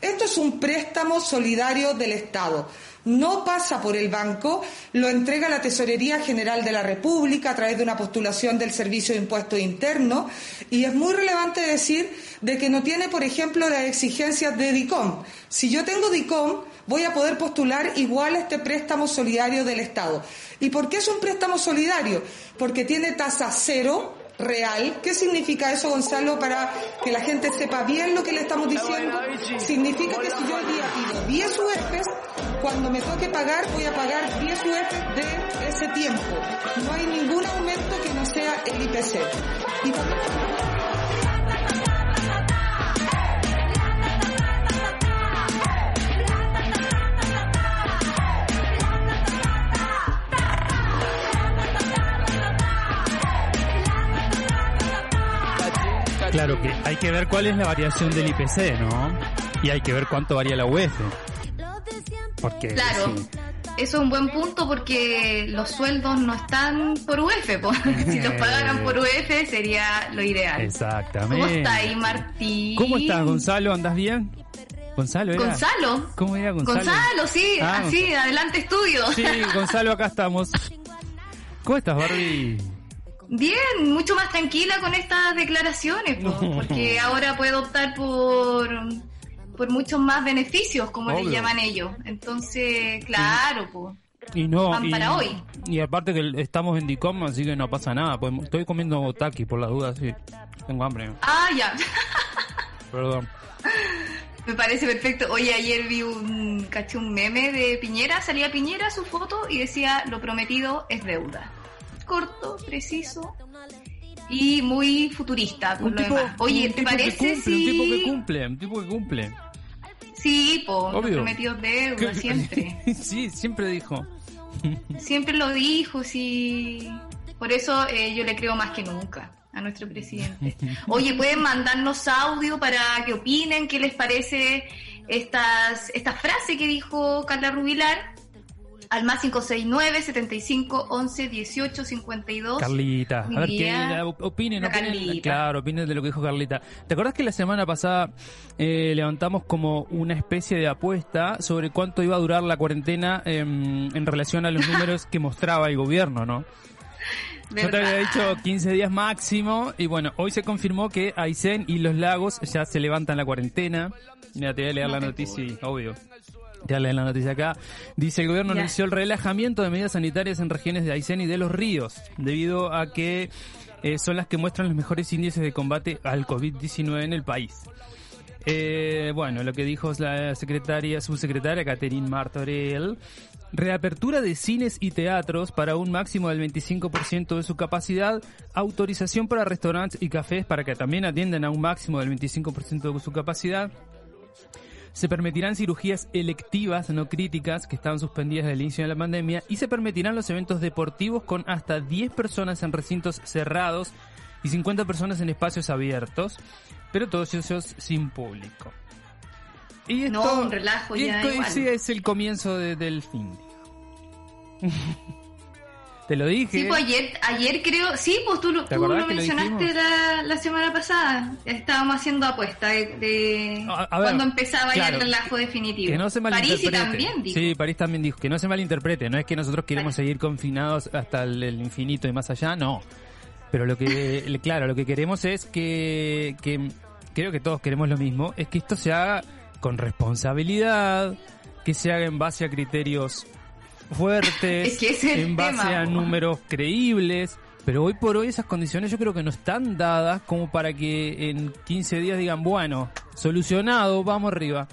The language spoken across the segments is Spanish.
Esto es un préstamo solidario del Estado no pasa por el banco, lo entrega la Tesorería General de la República a través de una postulación del Servicio de Impuestos Internos y es muy relevante decir de que no tiene, por ejemplo, las exigencias de DICOM. Si yo tengo DICOM, voy a poder postular igual este préstamo solidario del Estado. ¿Y por qué es un préstamo solidario? Porque tiene tasa cero real. ¿Qué significa eso, Gonzalo, para que la gente sepa bien lo que le estamos diciendo? Significa que si yo hoy día pido 10 UFs, cuando me toque pagar, voy a pagar 10 UFs de ese tiempo. No hay ningún aumento que no sea el IPC. Y Claro que hay que ver cuál es la variación del IPC, ¿no? Y hay que ver cuánto varía la UEF. Porque claro. Eso es un buen punto porque los sueldos no están por UF. si los pagaran por UF sería lo ideal. Exactamente. ¿Cómo está ahí, Martín? ¿Cómo estás, Gonzalo? ¿Andas bien? Gonzalo, ¿era? Gonzalo. ¿Cómo era Gonzalo? Gonzalo, sí, ah, así, adelante estudio. Sí, Gonzalo, acá estamos. ¿Cómo estás, Barbie? Bien, mucho más tranquila con estas declaraciones, porque ahora puedo optar por, por muchos más beneficios, como le llaman ellos. Entonces, claro, pues. Y no, para hoy. Y aparte que estamos en DICOM, así que no pasa nada. Pues, estoy comiendo taki por las dudas, sí. Tengo hambre. Ah, ya. Perdón. Me parece perfecto. Oye, ayer vi un, caché un meme de Piñera, salía Piñera su foto y decía, lo prometido es deuda corto, preciso y muy futurista por lo demás. Oye, ¿te parece si... Un tipo que cumple, un tipo que cumple. Sí, po, prometió deuda, siempre. sí, siempre dijo. siempre lo dijo, sí. Por eso eh, yo le creo más que nunca a nuestro presidente. Oye, pueden mandarnos audio para que opinen qué les parece estas, esta frase que dijo Carla Rubilar al más 569 75 11 18 52. Carlita, a ver qué opinen, opinen, claro, opinen de lo que dijo Carlita. ¿Te acordás que la semana pasada eh, levantamos como una especie de apuesta sobre cuánto iba a durar la cuarentena em, en relación a los números que mostraba el gobierno, ¿no? Yo te había dicho 15 días máximo y bueno, hoy se confirmó que Aysén y los lagos ya se levantan la cuarentena. Mira, te voy a leer la noticia, obvio. Ya leen la noticia acá. Dice el gobierno anunció el relajamiento de medidas sanitarias en regiones de Aysén y de los ríos, debido a que eh, son las que muestran los mejores índices de combate al COVID-19 en el país. Eh, bueno, lo que dijo la secretaria, subsecretaria Catherine Martorell, reapertura de cines y teatros para un máximo del 25% de su capacidad, autorización para restaurantes y cafés para que también atiendan a un máximo del 25% de su capacidad, se permitirán cirugías electivas no críticas que estaban suspendidas desde el inicio de la pandemia y se permitirán los eventos deportivos con hasta 10 personas en recintos cerrados y 50 personas en espacios abiertos, pero todos ellos sin público. Y esto, no, un relajo ya. es el comienzo del fin. Te lo dije. Sí, pues ayer, ayer creo, sí, pues tú, tú lo mencionaste la, semana pasada. Estábamos haciendo apuesta de, cuando empezaba ya el relajo definitivo. Que no se París también dijo. Sí, París también dijo. Que no se malinterprete. No es que nosotros queremos seguir confinados hasta el, infinito y más allá, no. Pero lo que, claro, lo que queremos es que, que, creo que todos queremos lo mismo, es que esto se haga con responsabilidad, que se haga en base a criterios fuertes, en base a números creíbles. Pero hoy por hoy esas condiciones yo creo que no están dadas como para que en 15 días digan, bueno, solucionado, vamos arriba.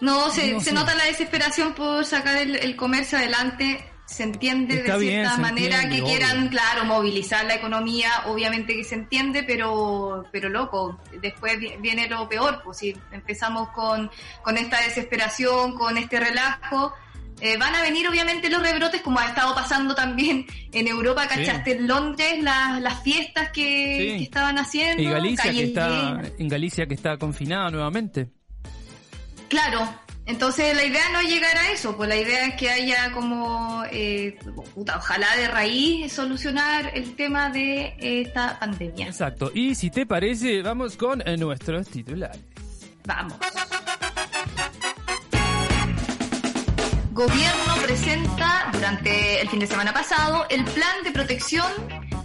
No, se, se nota la desesperación por sacar el, comercio adelante. Se entiende de cierta manera que quieran, claro, movilizar la economía, obviamente que se entiende, pero, pero loco, después viene lo peor, pues si empezamos con, con esta desesperación, con este relajo, eh, van a venir obviamente los rebrotes, como ha estado pasando también en Europa, ¿cachaste? En Londres, las, fiestas que, estaban haciendo. Y Galicia, que está, en Galicia que está confinada nuevamente. Claro, entonces la idea no es llegar a eso, pues la idea es que haya como, eh, ojalá de raíz solucionar el tema de esta pandemia. Exacto, y si te parece, vamos con nuestros titulares. Vamos. Gobierno presenta durante el fin de semana pasado el plan de protección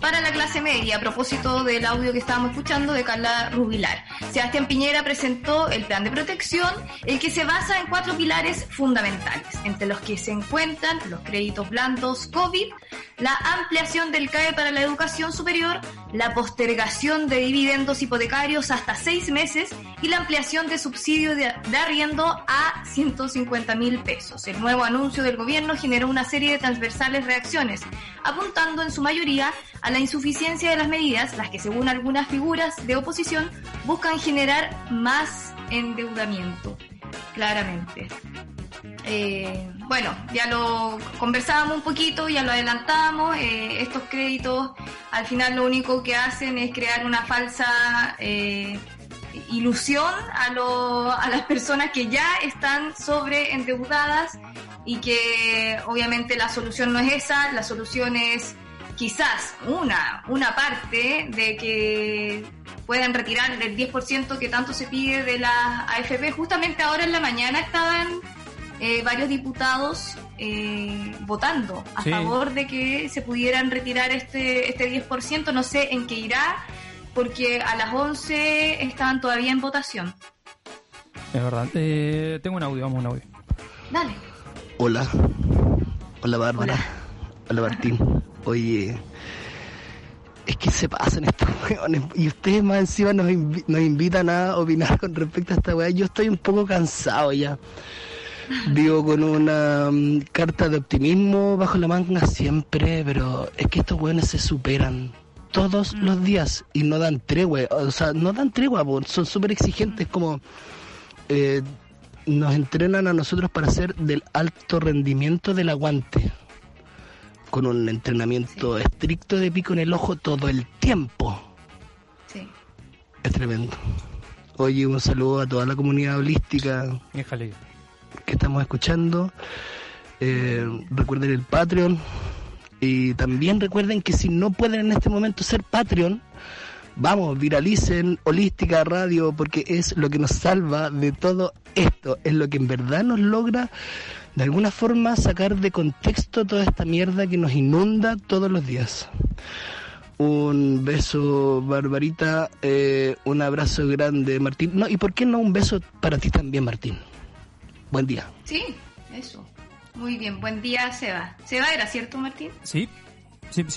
para la clase media a propósito del audio que estábamos escuchando de Carla Rubilar. Sebastián Piñera presentó el plan de protección, el que se basa en cuatro pilares fundamentales, entre los que se encuentran los créditos blandos COVID, la ampliación del CAE para la educación superior, la postergación de dividendos hipotecarios hasta seis meses y la ampliación de subsidio de, arriendo a 150 mil pesos. El nuevo anuncio del gobierno generó una serie de transversales reacciones, apuntando en su mayoría a la insuficiencia de las medidas, las que según algunas figuras de oposición buscan generar más endeudamiento, claramente. Eh, bueno, ya lo conversábamos un poquito, ya lo adelantamos. Eh, estos créditos al final lo único que hacen es crear una falsa eh, ilusión a, a las personas que ya están sobre endeudadas y que obviamente la solución no es esa, la solución es quizás una, una parte de que puedan retirar el 10% que tanto se pide de la AFP. Justamente ahora en la mañana estaban eh, varios diputados eh, votando a favor de que se pudieran retirar este, este 10%. No sé en qué irá, porque a las 11 estaban todavía en votación. Es verdad. Eh, tengo un audio, vamos a un audio. Dale. Hola. Hola, Bárbara. Hola, Martín. Oye, es que se pasan estos weones y ustedes más encima nos, nos invitan a opinar con respecto a esta weá. Yo estoy un poco cansado ya. Vivo con una mm, carta de optimismo bajo la manga siempre, pero es que estos weones se superan todos mm. los días y no dan tregua. O sea, no dan tregua, son súper exigentes como... Eh, nos entrenan a nosotros para hacer del alto rendimiento del aguante con un entrenamiento estricto de pico en el ojo todo el tiempo. Sí. Es tremendo. Oye, un saludo a toda la comunidad holística que estamos escuchando. Eh, recuerden el Patreon. Y también recuerden que si no pueden en este momento ser Patreon, vamos, viralicen Holística Radio porque es lo que nos salva de todo esto, es lo que en verdad nos logra de alguna forma sacar de contexto toda esta mierda que nos inunda todos los días. Un beso, Barbarita, eh, un abrazo grande, Martín. No, ¿y por qué no un beso para ti también, Martín? Buen día. Sí, eso. Muy bien, buen día, Seba. Seba, ¿era cierto, Martín? Sí,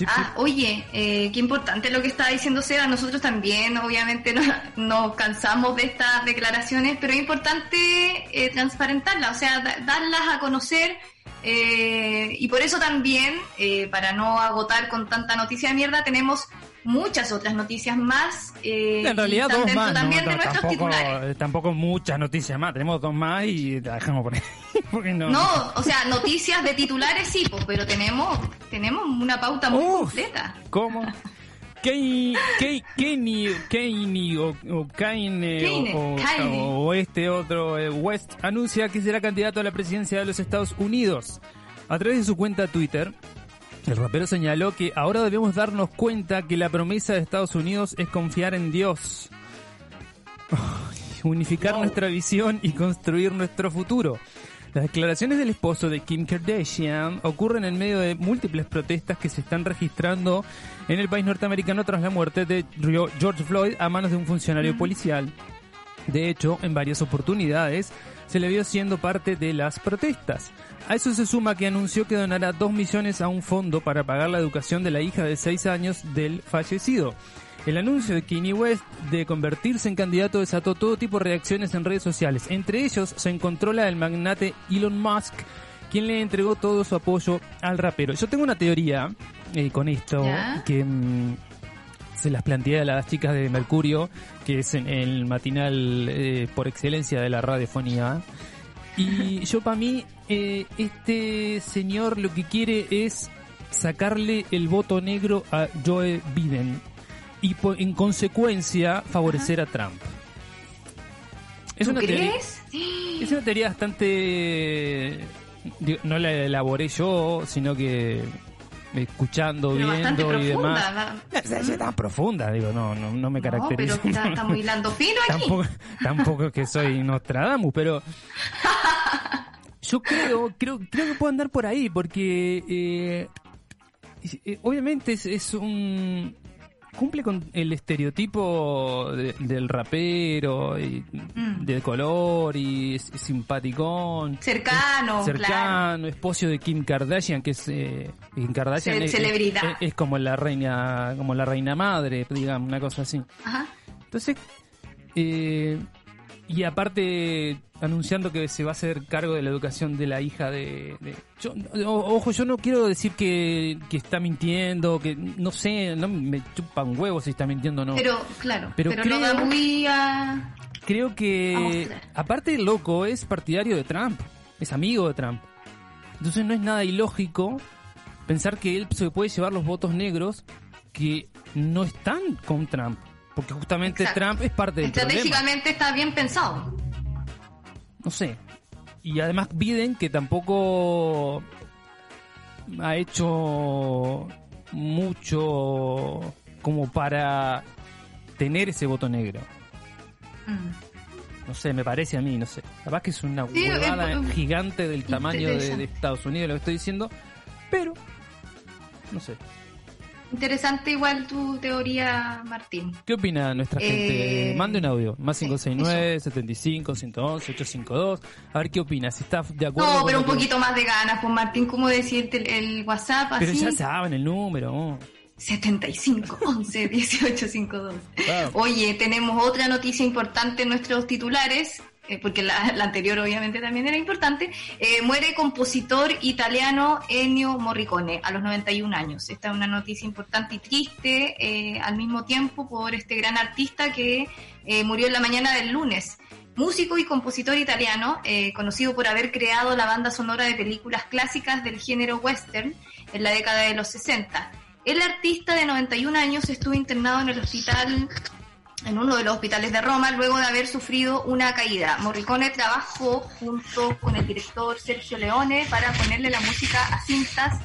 ah, oye, eh, qué importante lo que está diciendo Seba. Nosotros también, obviamente, nos, cansamos de estas declaraciones, pero es importante eh, transparentarlas, o sea, darlas a conocer. Eh, y por eso también, para no agotar con tanta noticia de mierda, tenemos muchas otras noticias más. Eh, en realidad dos más, también de tampoco, tampoco muchas noticias más, tenemos dos más y la dejamos por ahí. no. no, o sea, noticias de titulares sí, pues, pero tenemos tenemos una pauta muy completa. ¿Cómo? O, o o, o, este otro eh, West anuncia que será candidato a la presidencia de los Estados Unidos. A través de su cuenta Twitter, el rapero señaló que ahora debemos darnos cuenta que la promesa de Estados Unidos es confiar en Dios, unificar nuestra visión y construir nuestro futuro. Las declaraciones del esposo de Kim Kardashian ocurren en medio de múltiples protestas que se están registrando en el país norteamericano tras la muerte de George Floyd a manos de un funcionario policial. De hecho, en varias oportunidades se le vio siendo parte de las protestas. A eso se suma que anunció que donará 2 millones a un fondo para pagar la educación de la hija de 6 años del fallecido. El anuncio de Kanye West de convertirse en candidato desató todo tipo de reacciones en redes sociales. Entre ellos se encontró la del magnate Elon Musk, quien le entregó todo su apoyo al rapero. Yo tengo una teoría eh, con esto que mm, se las planteé a las chicas de Mercurio, que es el matinal eh, por excelencia de la radiofonía. Y yo para mí, eh, este señor lo que quiere es sacarle el voto negro a Joe Biden y en consecuencia favorecer a Trump. Es una Teoría, es una teoría bastante... No la elaboré yo, sino que escuchando, viendo y demás. Es tan profunda, digo, no, no, no me caracteriza. No, pero está, muy hilando fino aquí. Tampoco, tampoco es que soy Nostradamus, pero yo creo, creo, creo que puedo andar por ahí, porque eh, eh, obviamente es, un cumple con el estereotipo del rapero y mm. de color y es, simpaticón cercano cercano esposo de Kim Kardashian que es eh, Kim Kardashian es, celebridad es, como la reina como la reina madre digamos una cosa así Ajá. entonces eh, y aparte anunciando que se va a hacer cargo de la educación de la hija de... ojo, yo no quiero decir que, está mintiendo, que no sé, no me chupa un huevo si está mintiendo o no. Pero, claro, pero, creo, muy Creo que, aparte el loco, es partidario de Trump, es amigo de Trump. Entonces no es nada ilógico pensar que él se puede llevar los votos negros que no están con Trump. Porque justamente Trump es parte del Estratégicamente está bien pensado. No sé. Y además Biden, que tampoco ha hecho mucho como para tener ese voto negro. Mm. No sé, me parece a mí, no sé. Capaz que es una huevada gigante del tamaño de Estados Unidos lo que estoy diciendo, pero no sé. Interesante igual tu teoría, Martín. ¿Qué opina nuestra gente? Eh, Mande un audio, más 569 75 111 852. A ver qué opina, si está de acuerdo. No, pero un poquito más de ganas, pues Martín, ¿cómo decirte el, WhatsApp así? Pero ya saben el número. 75 11 18 52. Oye, tenemos otra noticia importante en nuestros titulares. Eh, porque la, anterior obviamente también era importante, eh, muere compositor italiano Ennio Morricone a los 91 años. Esta es una noticia importante y triste eh, al mismo tiempo por este gran artista que murió en la mañana del lunes. Músico y compositor italiano, conocido por haber creado la banda sonora de películas clásicas del género western en la década de los 60. El artista de 91 años estuvo internado en el hospital en uno de los hospitales de Roma luego de haber sufrido una caída. Morricone trabajó junto con el director Sergio Leone para ponerle la música a cintas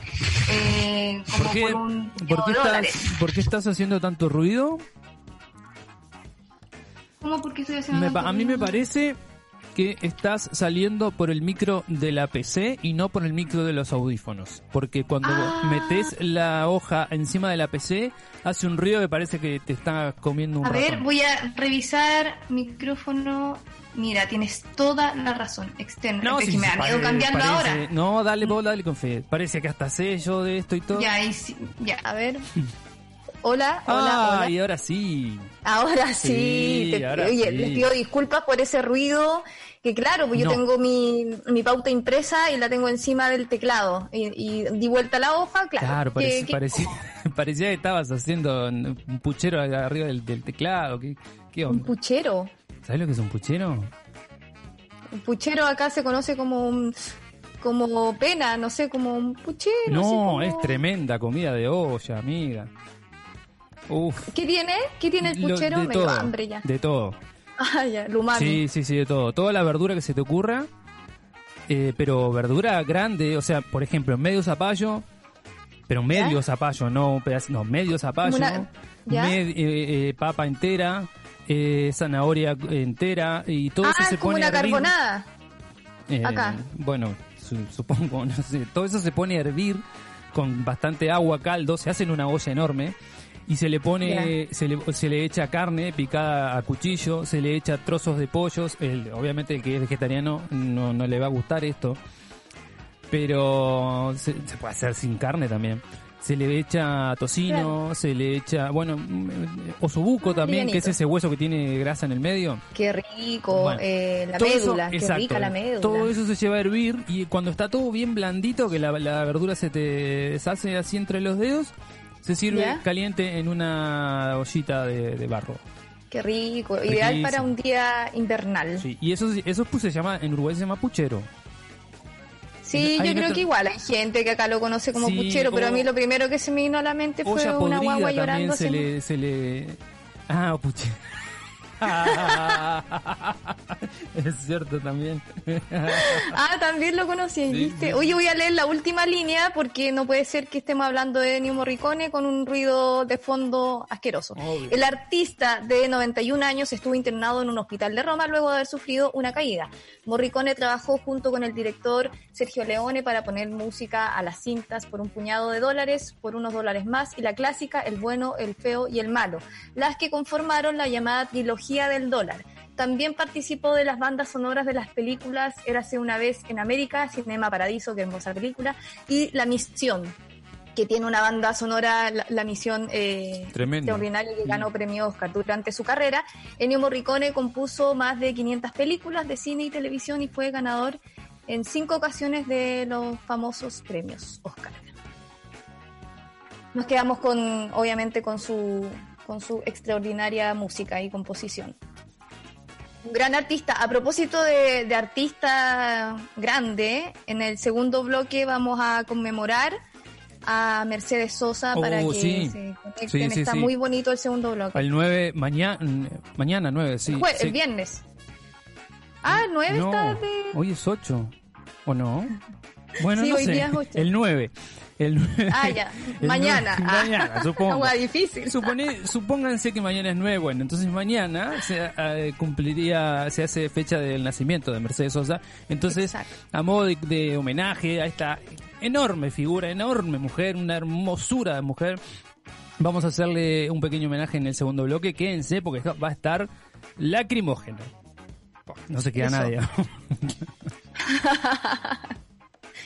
eh, como ¿Por, un ¿por qué, estás, ¿Por qué estás haciendo tanto ruido? ¿Cómo? ¿Por qué estoy haciendo tanto A mí me parece que estás saliendo por el micro de la PC y no por el micro de los audífonos. Porque cuando ah. metes la hoja encima de la PC, hace un ruido que parece que te está comiendo un A ver, voy a revisar micrófono. Mira, tienes toda la razón. Externo. No, si me han ido cambiando ahora. No, dale vos, dale con fe. Parece que hasta sé yo de esto y todo. Ya, ya, a ver. Hola, hola, ah, y ahora sí. Ahora sí. oye, les pido disculpas por ese ruido, que claro, pues yo tengo mi, mi, pauta impresa y la tengo encima del teclado. Y, di vuelta la hoja, claro. Claro, parecía, parecía, que estabas haciendo un puchero arriba del, teclado. ¿Qué, qué ¿Un puchero? ¿Sabes lo que es un puchero? Un puchero acá se conoce como un como pena, no sé, como un puchero. No, es tremenda comida de olla, amiga. ¿Qué tiene? ¿Qué tiene el puchero? Me todo, hambre ya. De todo. Ah, ya. Sí, sí, sí, de todo. Toda la verdura que se te ocurra, eh, pero verdura grande, o sea, por ejemplo, medio zapallo, pero medio zapallo, no no, medio zapallo, eh, eh, papa entera, zanahoria entera, y todo eso ah, se como pone una carbonada. Acá. Bueno, supongo, no sé, todo eso se pone a hervir con bastante agua, caldo, se hace en una olla enorme y se le pone, se le, se le echa carne picada a cuchillo, se le echa trozos de pollos, el, obviamente el que es vegetariano no, no le va a gustar esto, pero se, puede hacer sin carne también. Se le echa tocino, se le echa, bueno, osobuco también, que es ese hueso que tiene grasa en el medio. Qué rico, eh, la médula, qué rica la médula. Todo eso se lleva a hervir y cuando está todo bien blandito, que la, la verdura se te deshace así entre los dedos, se sirve caliente en una ollita de, barro. Qué rico, ideal para un día invernal. Sí, y eso, eso pues se llama, en Uruguay se llama puchero. Sí, yo creo que igual hay gente que acá lo conoce como puchero, pero a mí lo primero que se me vino a la mente fue una guagua llorando. Se le, se le... Ah, puchero. es cierto también. ah, también lo conocí, ¿viste? Oye, voy a leer la última línea porque no puede ser que estemos hablando de Ennio Morricone con un ruido de fondo asqueroso. El artista de 91 años estuvo internado en un hospital de Roma luego de haber sufrido una caída. Morricone trabajó junto con el director Sergio Leone para poner música a las cintas por un puñado de dólares, por unos dólares más, y la clásica El bueno, el feo y el malo, las que conformaron la llamada trilogía del dólar. También participó de las bandas sonoras de las películas Érase una vez en América, Cinema Paradiso, que hermosa película, y La Misión, que tiene una banda sonora, La, Misión eh, extraordinaria, que ganó premio Oscar durante su carrera. Ennio Morricone compuso más de 500 películas de cine y televisión y fue ganador en cinco ocasiones de los famosos premios Oscar. Nos quedamos con, obviamente, con su, con su extraordinaria música y composición. Un gran artista. A propósito de, artista grande, en el segundo bloque vamos a conmemorar a Mercedes Sosa para oh, que se conecten. Está muy bonito el segundo bloque. El 9, mañana, mañana 9, sí. El viernes. Ah, el 9 está de... Hoy es 8, ¿o no? Bueno, no sé. El 9. El 9, ah, ya. mañana. mañana, supongo. difícil. Supone, supónganse que mañana es 9. Bueno, entonces mañana se eh, cumpliría, se hace fecha del nacimiento de Mercedes Sosa. Entonces, a modo de, homenaje a esta enorme figura, enorme mujer, una hermosura de mujer, vamos a hacerle un pequeño homenaje en el segundo bloque. Quédense porque va a estar lacrimógeno. No se queda nadie.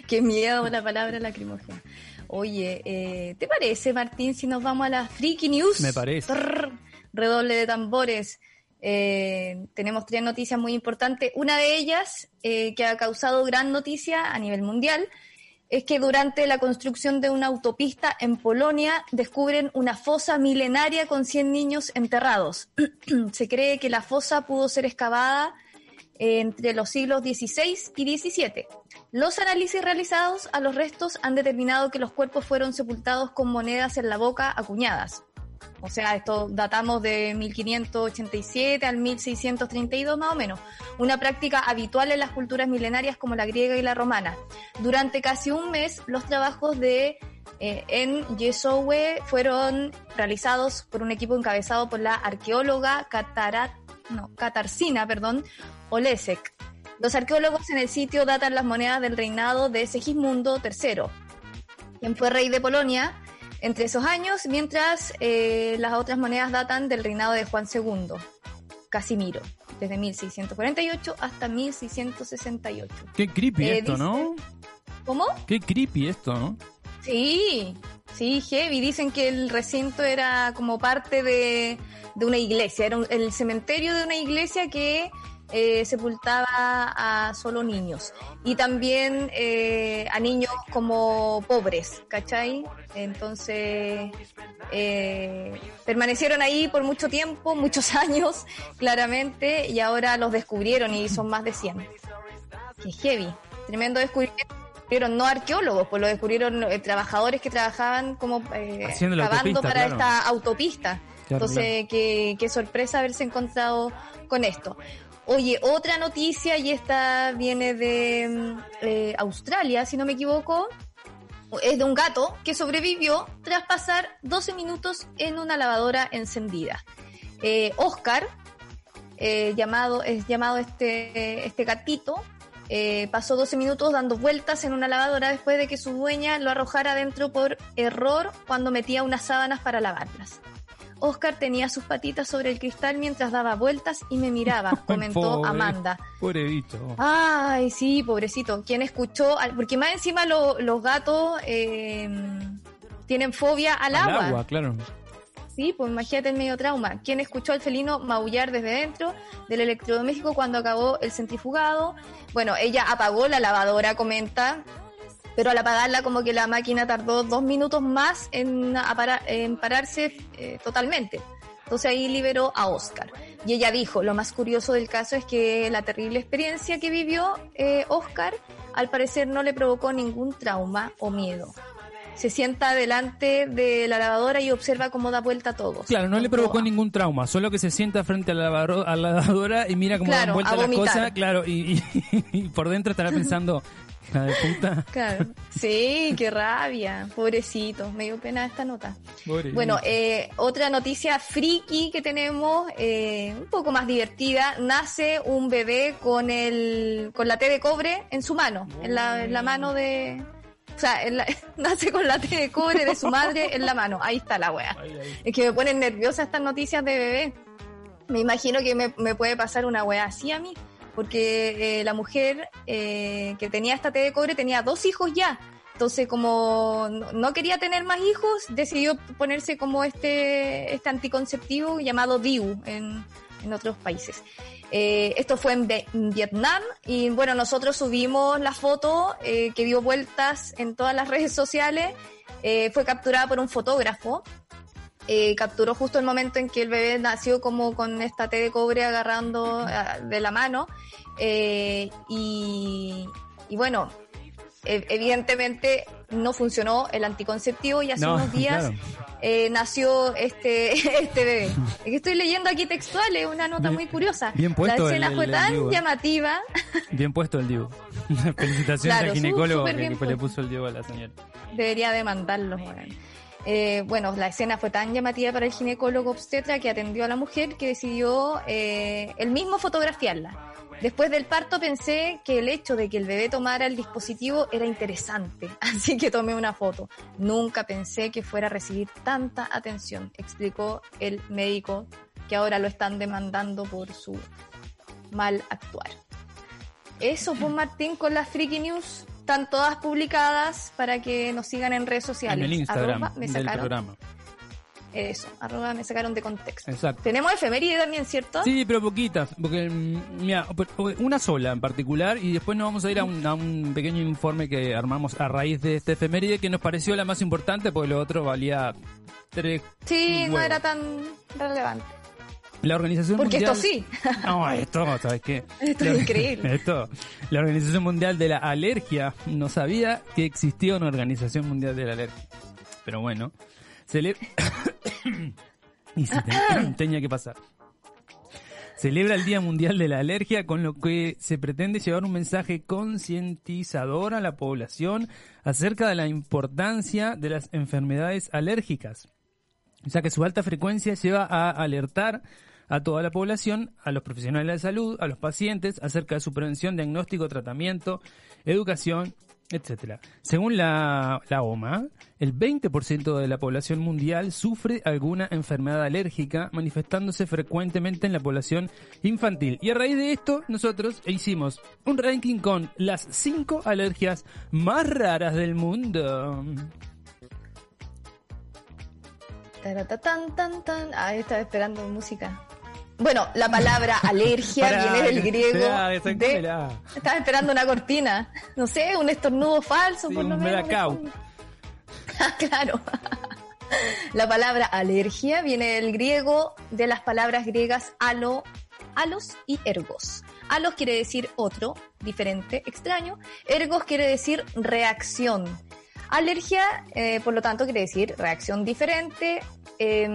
Qué miedo la palabra lacrimógena. Oye, eh, ¿te parece, Martín, si nos vamos a la Freaky News? Me parece. redoble de tambores. Eh, tenemos tres noticias muy importantes. Una de ellas, eh, que ha causado gran noticia a nivel mundial, es que durante la construcción de una autopista en Polonia descubren una fosa milenaria con 100 niños enterrados. Se cree que la fosa pudo ser excavada entre los siglos XVI y XVII. Los análisis realizados a los restos han determinado que los cuerpos fueron sepultados con monedas en la boca acuñadas. O sea, esto datamos de 1587 al 1632 más o menos, una práctica habitual en las culturas milenarias como la griega y la romana. Durante casi un mes, los trabajos de eh, en Yesowe fueron realizados por un equipo encabezado por la arqueóloga Catarat no, Katarzyna, perdón, Olesek. Los arqueólogos en el sitio datan las monedas del reinado de Segismundo III, quien fue rey de Polonia entre esos años, mientras eh, las otras monedas datan del reinado de Juan II, Casimiro, desde 1648 hasta 1668. Qué creepy eh, esto, ¿no? ¿Cómo? Qué creepy esto, ¿no? Sí, sí, heavy. Dicen que el recinto era como parte de, de una iglesia, era el cementerio de una iglesia que eh, sepultaba a solo niños y también eh, a niños como pobres, ¿cachai? Entonces eh, permanecieron ahí por mucho tiempo, muchos años, claramente, y ahora los descubrieron y son más de 100. Qué heavy, tremendo descubrimiento no arqueólogos, pues lo descubrieron trabajadores que trabajaban como eh, para esta autopista. Entonces, qué, qué, sorpresa haberse encontrado con esto. Oye, otra noticia, y esta viene de mm, eh, Australia, si no me equivoco, es de un gato que sobrevivió tras pasar 12 minutos en una lavadora encendida. Eh, Oscar, eh, llamado, es llamado este, este gatito, pasó 12 minutos dando vueltas en una lavadora después de que su dueña lo arrojara dentro por error cuando metía unas sábanas para lavarlas. Oscar tenía sus patitas sobre el cristal mientras daba vueltas y me miraba, comentó Amanda. Pobrecito. Ay, sí, pobrecito. ¿Quién escuchó? Porque más encima los gatos eh, tienen fobia al, al agua. agua. claro. Sí, pues imagínate el medio trauma. ¿Quién escuchó al felino maullar desde dentro del electrodoméstico cuando acabó el centrifugado? Bueno, ella apagó la lavadora, comenta, pero al apagarla como que la máquina tardó dos minutos más en, en pararse eh, totalmente. Entonces ahí liberó a Oscar. Y ella dijo, lo más curioso del caso es que la terrible experiencia que vivió eh, Oscar al parecer no le provocó ningún trauma o miedo. se sienta delante de la lavadora y observa cómo da vuelta todo. Claro, no le provocó ningún trauma, solo que se sienta frente a la, lavadora y mira cómo dan vuelta las cosas, claro, y, por dentro estará pensando, de puta. Claro. Sí, qué rabia. Pobrecito. Me dio pena esta nota. Bueno, eh, otra noticia friki que tenemos, eh, un poco más divertida. Nace un bebé con el, con la T de cobre en su mano. En la, en la mano de, o sea, nace con la T de cobre de su madre en la mano. Ahí está la wea. Es que me ponen nerviosa estas noticias de bebé. Me imagino que me, puede pasar una wea así a mí. Porque eh, la mujer eh, que tenía esta T de cobre tenía dos hijos ya. Entonces, como no quería tener más hijos, decidió ponerse como este, este anticonceptivo llamado DIU en, en otros países. Eh, esto fue en, Vietnam y bueno, nosotros subimos la foto eh, que dio vueltas en todas las redes sociales. Eh, fue capturada por un fotógrafo. Capturó justo el momento en que el bebé nació como con esta T de cobre agarrando de la mano. y, y bueno, e, evidentemente no funcionó el anticonceptivo y hace unos días eh, nació este, este bebé. Estoy leyendo aquí textuales, una nota muy curiosa. Bien puesto La escena fue tan ¿eh? llamativa. Bien puesto el Divo. Felicitaciones al ginecólogo que, le puso el Divo a la señora. Debería demandarlo. Eh, bueno, la escena fue tan llamativa para el ginecólogo obstetra que atendió a la mujer que decidió eh, él mismo fotografiarla. Después del parto pensé que el hecho de que el bebé tomara el dispositivo era interesante, así que tomé una foto. Nunca pensé que fuera a recibir tanta atención, explicó el médico que ahora lo están demandando por su mal actuar. Eso, pues Martín, con las Freaky News, están todas publicadas para que nos sigan en redes sociales. En el Instagram del programa. Eso, arroba me sacaron de contexto. Exacto. Tenemos efeméride también, ¿cierto? Sí, pero poquitas, porque mm, mira, una sola en particular y después nos vamos a ir a un, pequeño informe que armamos a raíz de este efeméride que nos pareció la más importante porque lo otro valía tres. Sí, no era tan relevante. La Organización Porque Mundial... esto sí. No, esto, ¿sabes qué? Esto es increíble. Esto. La Organización Mundial de la Alergia no sabía que existía una Organización Mundial de la Alergia. Pero bueno, Celebra... y se tenía que pasar. Celebra el Día Mundial de la Alergia, con lo que se pretende llevar un mensaje concientizador a la población acerca de la importancia de las enfermedades alérgicas. O sea que su alta frecuencia lleva a alertar a toda la población, a los profesionales de salud, a los pacientes, acerca de su prevención, diagnóstico, tratamiento, educación etcétera. Según la, la OMA, el 20% de la población mundial sufre alguna enfermedad alérgica, manifestándose frecuentemente en la población infantil. Y a raíz de esto, nosotros hicimos un ranking con las 5 alergias más raras del mundo. Tan, tan, tan. Ah, estaba esperando música. Bueno, la palabra alergia viene del griego. estaba esperando una cortina. No sé, un estornudo falso, por lo menos. claro. La palabra alergia viene del griego de las palabras griegas alo, alos y ergos. Alos quiere decir otro, diferente, extraño. Ergos quiere decir reacción. Alergia, eh, por lo tanto, quiere decir reacción diferente. Eh,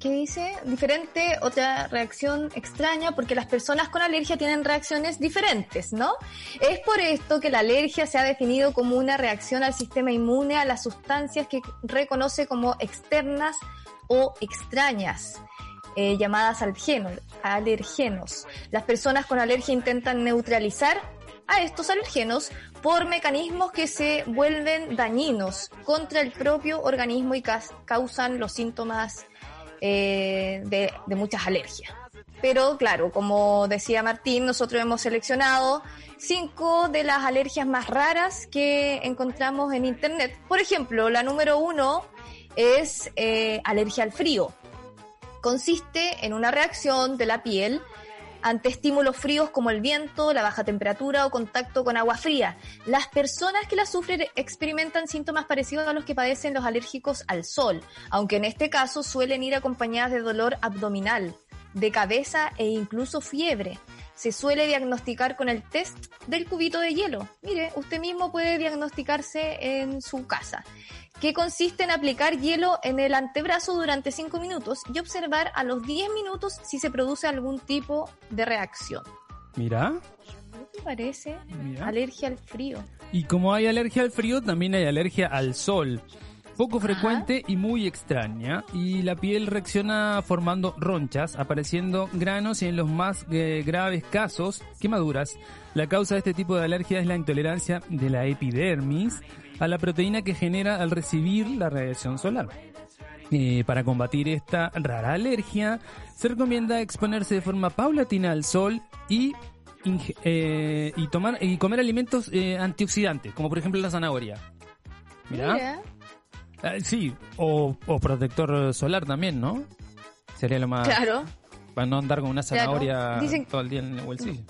¿Qué dice? Diferente, otra reacción extraña, porque las personas con alergia tienen reacciones diferentes, ¿no? Es por esto que la alergia se ha definido como una reacción al sistema inmune a las sustancias que reconoce como externas o extrañas. Eh, llamadas alergenos. Las personas con alergia intentan neutralizar a estos alergenos por mecanismos que se vuelven dañinos contra el propio organismo y causan los síntomas eh, de, muchas alergias. Pero claro, como decía Martín, nosotros hemos seleccionado cinco de las alergias más raras que encontramos en Internet. Por ejemplo, la número uno es eh, alergia al frío. Consiste en una reacción de la piel ante estímulos fríos como el viento, la baja temperatura o contacto con agua fría. Las personas que la sufren experimentan síntomas parecidos a los que padecen los alérgicos al sol, aunque en este caso suelen ir acompañadas de dolor abdominal, de cabeza e incluso fiebre. Se suele diagnosticar con el test del cubito de hielo. Mire, usted mismo puede diagnosticarse en su casa, que consiste en aplicar hielo en el antebrazo durante 5 minutos y observar a los 10 minutos si se produce algún tipo de reacción. Mira. ¿Qué te parece? Alergia al frío. Y como hay alergia al frío, también hay alergia al sol poco frecuente y muy extraña, y la piel reacciona formando ronchas, apareciendo granos y en los más eh, graves casos, quemaduras. La causa de este tipo de alergia es la intolerancia de la epidermis a la proteína que genera al recibir la radiación solar. Eh, para combatir esta rara alergia, se recomienda exponerse de forma paulatina al sol y eh, y tomar y comer alimentos antioxidantes, como por ejemplo la zanahoria. Mira. Ah, sí, o, protector solar también, ¿no? Sería lo más... Claro. Para no andar con una zanahoria todo el día en el bolsillo.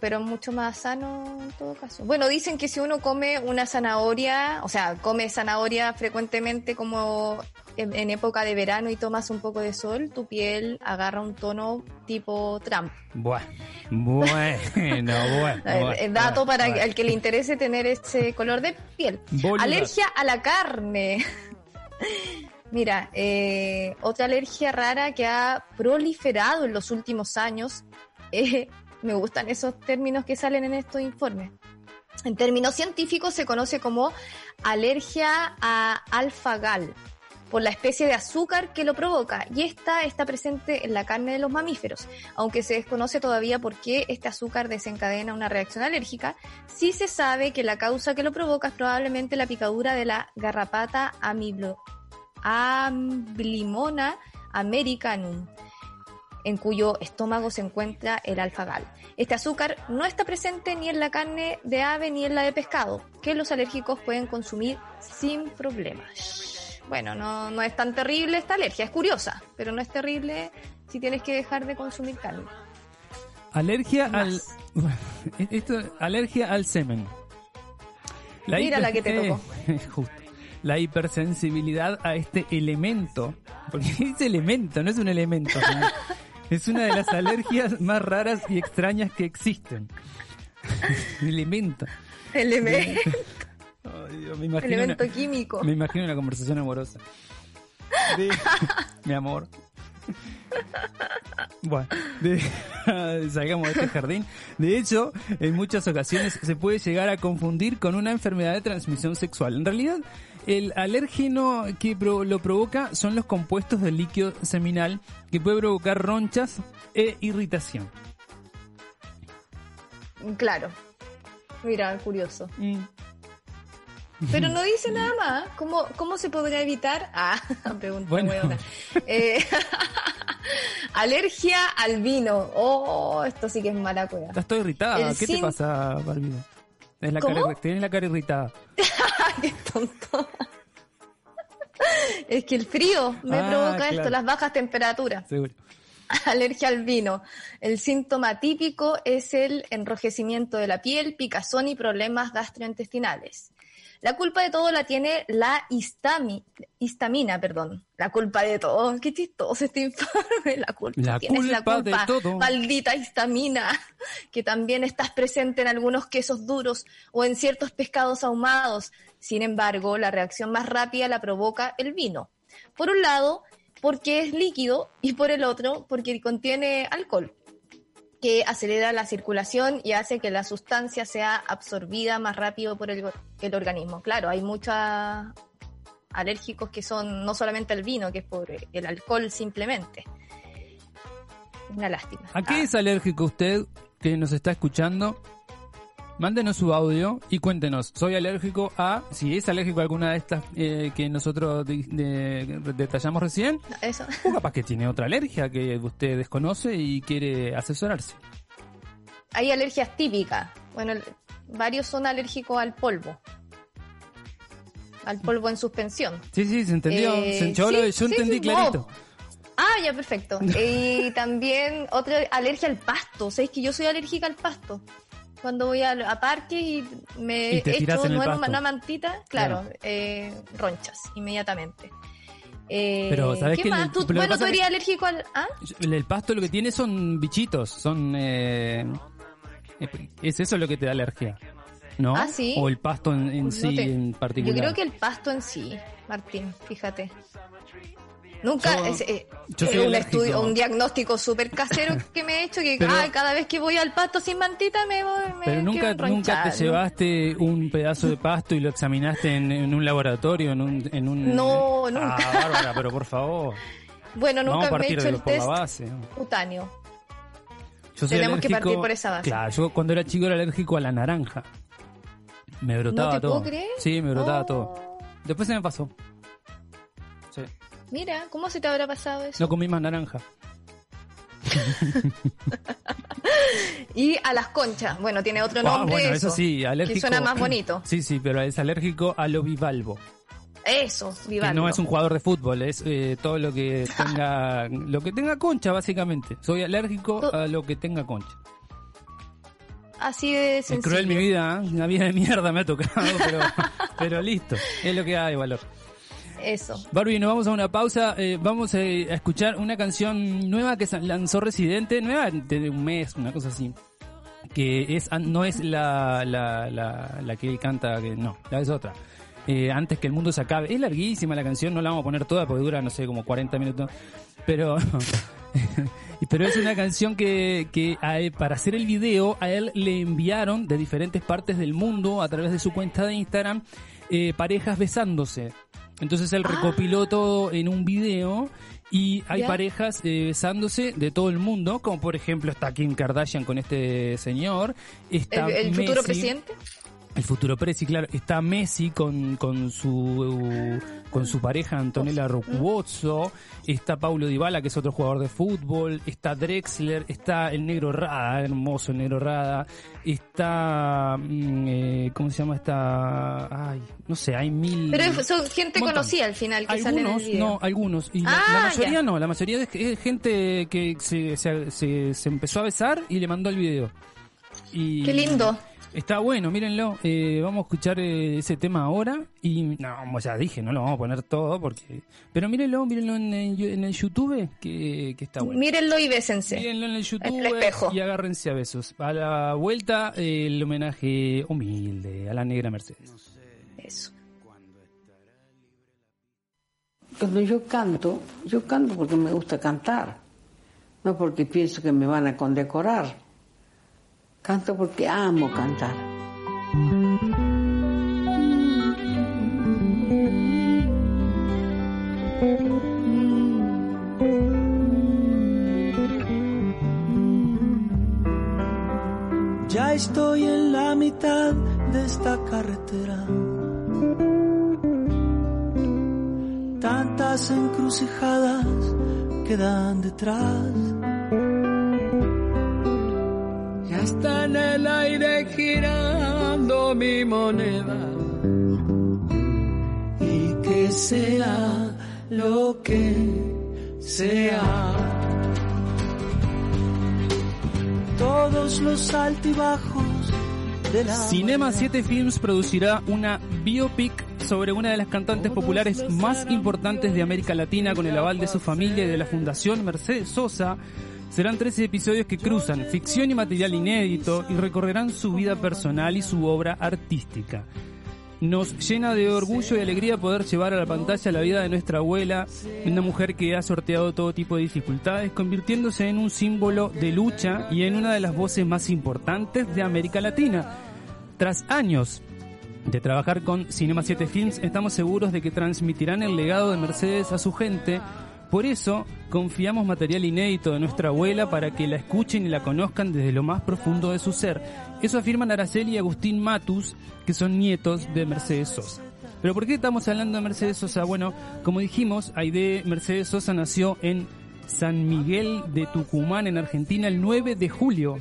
Pero mucho más sano en todo caso. Bueno, dicen que si uno come una zanahoria, o sea, come zanahoria frecuentemente como en, época de verano y tomas un poco de sol, tu piel agarra un tono tipo Trump. Bueno, bueno, bueno. Dato para el que le interese tener ese color de piel. Alergia a la carne. Mira, eh, otra alergia rara que ha proliferado en los últimos años, eh, me gustan esos términos que salen en estos informes. En términos científicos se conoce como alergia a alfagal por la especie de azúcar que lo provoca y esta está presente en la carne de los mamíferos. Aunque se desconoce todavía por qué este azúcar desencadena una reacción alérgica, sí se sabe que la causa que lo provoca es probablemente la picadura de la garrapata amiblo, Amblimona americanum en cuyo estómago se encuentra el alfagal. Este azúcar no está presente ni en la carne de ave ni en la de pescado, que los alérgicos pueden consumir sin problemas bueno, no, no es tan terrible esta alergia, es curiosa, pero no es terrible si tienes que dejar de consumir carne. Alergia al esto, alergia al semen. Mira la que te tocó. justo. La hipersensibilidad a este elemento, porque es elemento, no es un elemento. Es una de las alergias más raras y extrañas que existen. elemento. Elemento me imagino Elemento químico. Me imagino una conversación amorosa. mi amor. Bueno, salgamos de este jardín. De hecho, en muchas ocasiones se puede llegar a confundir con una enfermedad de transmisión sexual. En realidad, el alérgeno que lo provoca son los compuestos del líquido seminal que puede provocar ronchas e irritación. Claro. Mira, curioso. Mm. Pero no dice nada más. ¿Cómo, cómo se podría evitar? Ah, pregunta bueno. Eh, alergia al vino. Oh, esto sí que es mala cueva. Estás irritada. ¿Qué te pasa, Barbie? Tienes la, cara, tienes la cara irritada. Qué tonto. es que el frío me ah, provoca esto, las bajas temperaturas. Seguro. Alergia al vino. El síntoma típico es el enrojecimiento de la piel, picazón y problemas gastrointestinales. La culpa de todo la tiene la histamina, perdón. La culpa de todo. Qué chistoso este informe. La culpa. La Tienes la culpa de todo. Maldita histamina. Que también estás presente en algunos quesos duros o en ciertos pescados ahumados. Sin embargo, la reacción más rápida la provoca el vino. Por un lado, porque es líquido y por el otro, porque contiene alcohol que acelera la circulación y hace que la sustancia sea absorbida más rápido por el, organismo. Claro, hay muchos alérgicos que son no solamente el vino, que es por el alcohol simplemente. Una lástima. ¿A qué ah. es alérgico usted que nos está escuchando? Mándenos su audio y cuéntenos, soy alérgico a, si es alérgico a alguna de estas eh, que nosotros detallamos recién, Eso. o capaz que tiene otra alergia que usted desconoce y quiere asesorarse. Hay alergias típicas. Bueno, varios son alérgicos al polvo. Al polvo en suspensión. Sí, sí, se entendió. Eh, yo, entendí clarito. Ah, ya, perfecto. y también otra alergia al pasto. ¿Sabéis que yo soy alérgica al pasto? Cuando voy a, parque y me echo una, mantita, claro, Eh, ronchas inmediatamente. Eh, pero, ¿sabes qué más? ¿Tú, bueno, tú eres alérgico al...? ¿ah? El pasto lo que tiene son bichitos, son... Eh, ¿Es eso lo que te da alergia? ¿No? ¿Ah, sí? ¿O el pasto en, sí en particular? Yo creo que el pasto en sí, Martín, fíjate. Nunca, es, eh, un estudio, un diagnóstico súper casero que me he hecho que cada vez que voy al pasto sin mantita me voy. pero nunca, nunca te llevaste un pedazo de pasto y lo examinaste en, un laboratorio, en un, en un. No, nunca. Ah, Bárbara, pero por favor. Bueno, nunca me he hecho el test base, cutáneo. Tenemos que partir por esa base. Claro, yo cuando era chico era alérgico a la naranja. Me brotaba ¿No te todo. Puedo creer? Sí, me brotaba todo. Oh. Después se me pasó. Mira, ¿cómo se te habrá pasado eso? No comí más naranja. y a las conchas. Bueno, tiene otro ah, nombre. bueno, eso, sí, alérgico. Que suena más bonito. Sí, sí, pero es alérgico a lo bivalvo. Eso, bivalvo. no es un jugador de fútbol, es eh, todo lo que tenga lo que tenga concha básicamente. Soy alérgico a lo que tenga concha. Así de sencillo. Es cruel mi vida, ¿eh? una vida de mierda me ha tocado, pero, pero listo, es lo que hay valor. Eso. Barbie, nos vamos a una pausa. Eh, vamos a, escuchar una canción nueva que lanzó Residente, nueva de un mes, una cosa así. Que es no es la, la, que él canta, que no, la es otra. Eh, antes que el mundo se acabe. Es larguísima la canción, no la vamos a poner toda porque dura, no sé, como 40 minutos. Pero, pero es una canción que, para hacer el video a él le enviaron de diferentes partes del mundo a través de su cuenta de Instagram eh, parejas besándose. Entonces él recopiló ah. todo en un video y hay parejas eh, besándose de todo el mundo, como por ejemplo está Kim Kardashian con este señor. Está ¿El, futuro presidente? El futuro presi, claro. Está Messi con, con su con su pareja Antonella Roccuzzo. Está Paulo Dybala, que es otro jugador de fútbol. Está Drexler. Está el negro Rada, hermoso el negro Rada. Está... Mm, eh, ¿Cómo se llama esta...? Ay, no sé, hay mil... Pero son gente conocida al final que algunos, sale no, algunos. Y la, ah, mayoría no, la mayoría es, gente que se, se, se, empezó a besar y le mandó el video. Y, Qué lindo. Está bueno, mírenlo. Eh, vamos a escuchar eh, ese tema ahora. Y no, ya dije, no lo vamos a poner todo porque. Pero mírenlo, mírenlo en, el YouTube, que, está bueno. Mírenlo y bésense. Mírenlo en el YouTube y agárrense a besos. A la vuelta, el homenaje humilde a la negra Mercedes. Eso. Cuando yo canto, yo canto porque me gusta cantar, no porque pienso que me van a condecorar. Canto porque amo cantar. Ya estoy en la mitad de esta carretera. Tantas encrucijadas quedan detrás está en el aire girando mi moneda. Y que sea lo que sea. Todos los altibajos de la Cinema 7 Films producirá una biopic sobre una de las cantantes populares más importantes de América Latina con el aval de su familia y de la Fundación Mercedes Sosa Serán 13 episodios que cruzan ficción y material inédito y recorrerán su vida personal y su obra artística. Nos llena de orgullo y alegría poder llevar a la pantalla la vida de nuestra abuela, una mujer que ha sorteado todo tipo de dificultades, convirtiéndose en un símbolo de lucha y en una de las voces más importantes de América Latina. Tras años de trabajar con Cinema 7 Films, estamos seguros de que transmitirán el legado de Mercedes a su gente, por eso, confiamos material inédito de nuestra abuela para que la escuchen y la conozcan desde lo más profundo de su ser. Eso afirman Araceli y Agustín Matus, que son nietos de Mercedes Sosa. Pero ¿por qué estamos hablando de Mercedes Sosa? Bueno, como dijimos, Aide Mercedes Sosa nació en San Miguel de Tucumán, en Argentina, el 9 de julio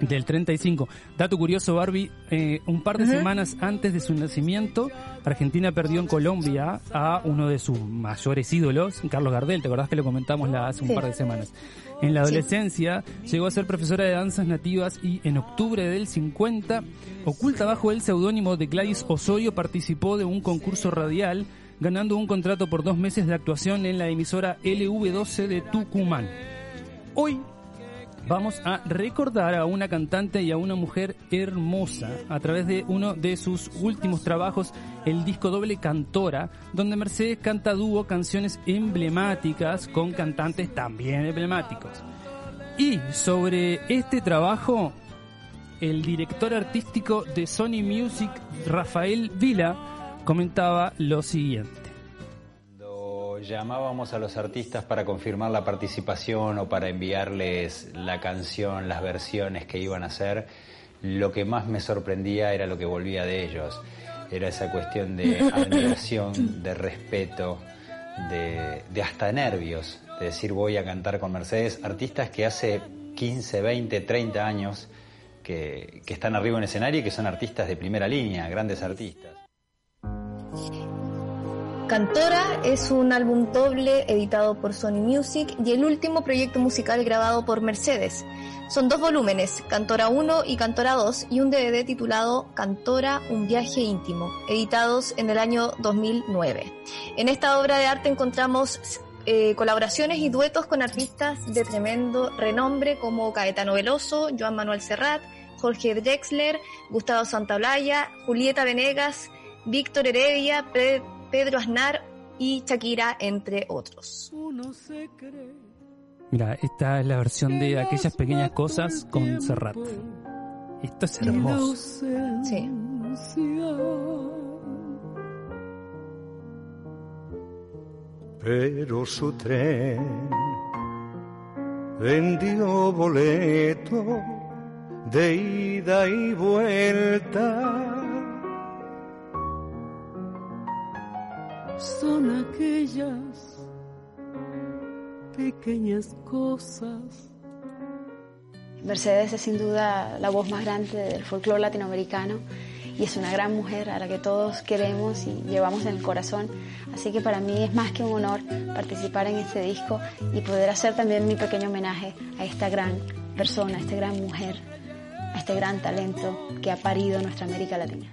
del 35. Dato curioso, Barbie, eh, un par de semanas antes de su nacimiento, Argentina perdió en Colombia a uno de sus mayores ídolos, Carlos Gardel, ¿te acordás que lo comentamos hace un par de semanas? En la adolescencia llegó a ser profesora de danzas nativas y en octubre del 50, oculta bajo el seudónimo de Gladys Osorio, participó de un concurso radial ganando un contrato por dos meses de actuación en la emisora LV12 de Tucumán. Hoy vamos a recordar a una cantante y a una mujer hermosa a través de uno de sus últimos trabajos, el disco doble Cantora, donde Mercedes canta dúo canciones emblemáticas con cantantes también emblemáticos. Y sobre este trabajo, el director artístico de Sony Music, Rafael Vila, comentaba lo siguiente llamábamos a los artistas para confirmar la participación o para enviarles la canción, las versiones que iban a hacer, lo que más me sorprendía era lo que volvía de ellos. Era esa cuestión de admiración, de respeto, de, hasta nervios, de decir voy a cantar con Mercedes, artistas que hace 15, 20, 30 años que, están arriba en escenario y que son artistas de primera línea, grandes artistas. Cantora es un álbum doble editado por Sony Music y el último proyecto musical grabado por Mercedes. Son dos volúmenes, Cantora 1 y Cantora 2, y un DVD titulado Cantora, un viaje íntimo, editados en el año 2009. En esta obra de arte encontramos eh, colaboraciones y duetos con artistas de tremendo renombre como Caetano Veloso, Joan Manuel Serrat, Jorge Drexler, Gustavo Santaolalla, Julieta Venegas, Víctor Heredia, Pedro Aznar y Shakira, entre otros. Mira, esta es la versión de aquellas pequeñas cosas con Serrat. Esto es hermoso. Sí. Pero su tren vendió boleto de ida y vuelta son aquellas pequeñas cosas. Mercedes es sin duda la voz más grande del folclore latinoamericano y es una gran mujer a la que todos queremos y llevamos en el corazón. Así que para mí es más que un honor participar en este disco y poder hacer también mi pequeño homenaje a esta gran persona, a esta gran mujer, a este gran talento que ha parido nuestra América Latina.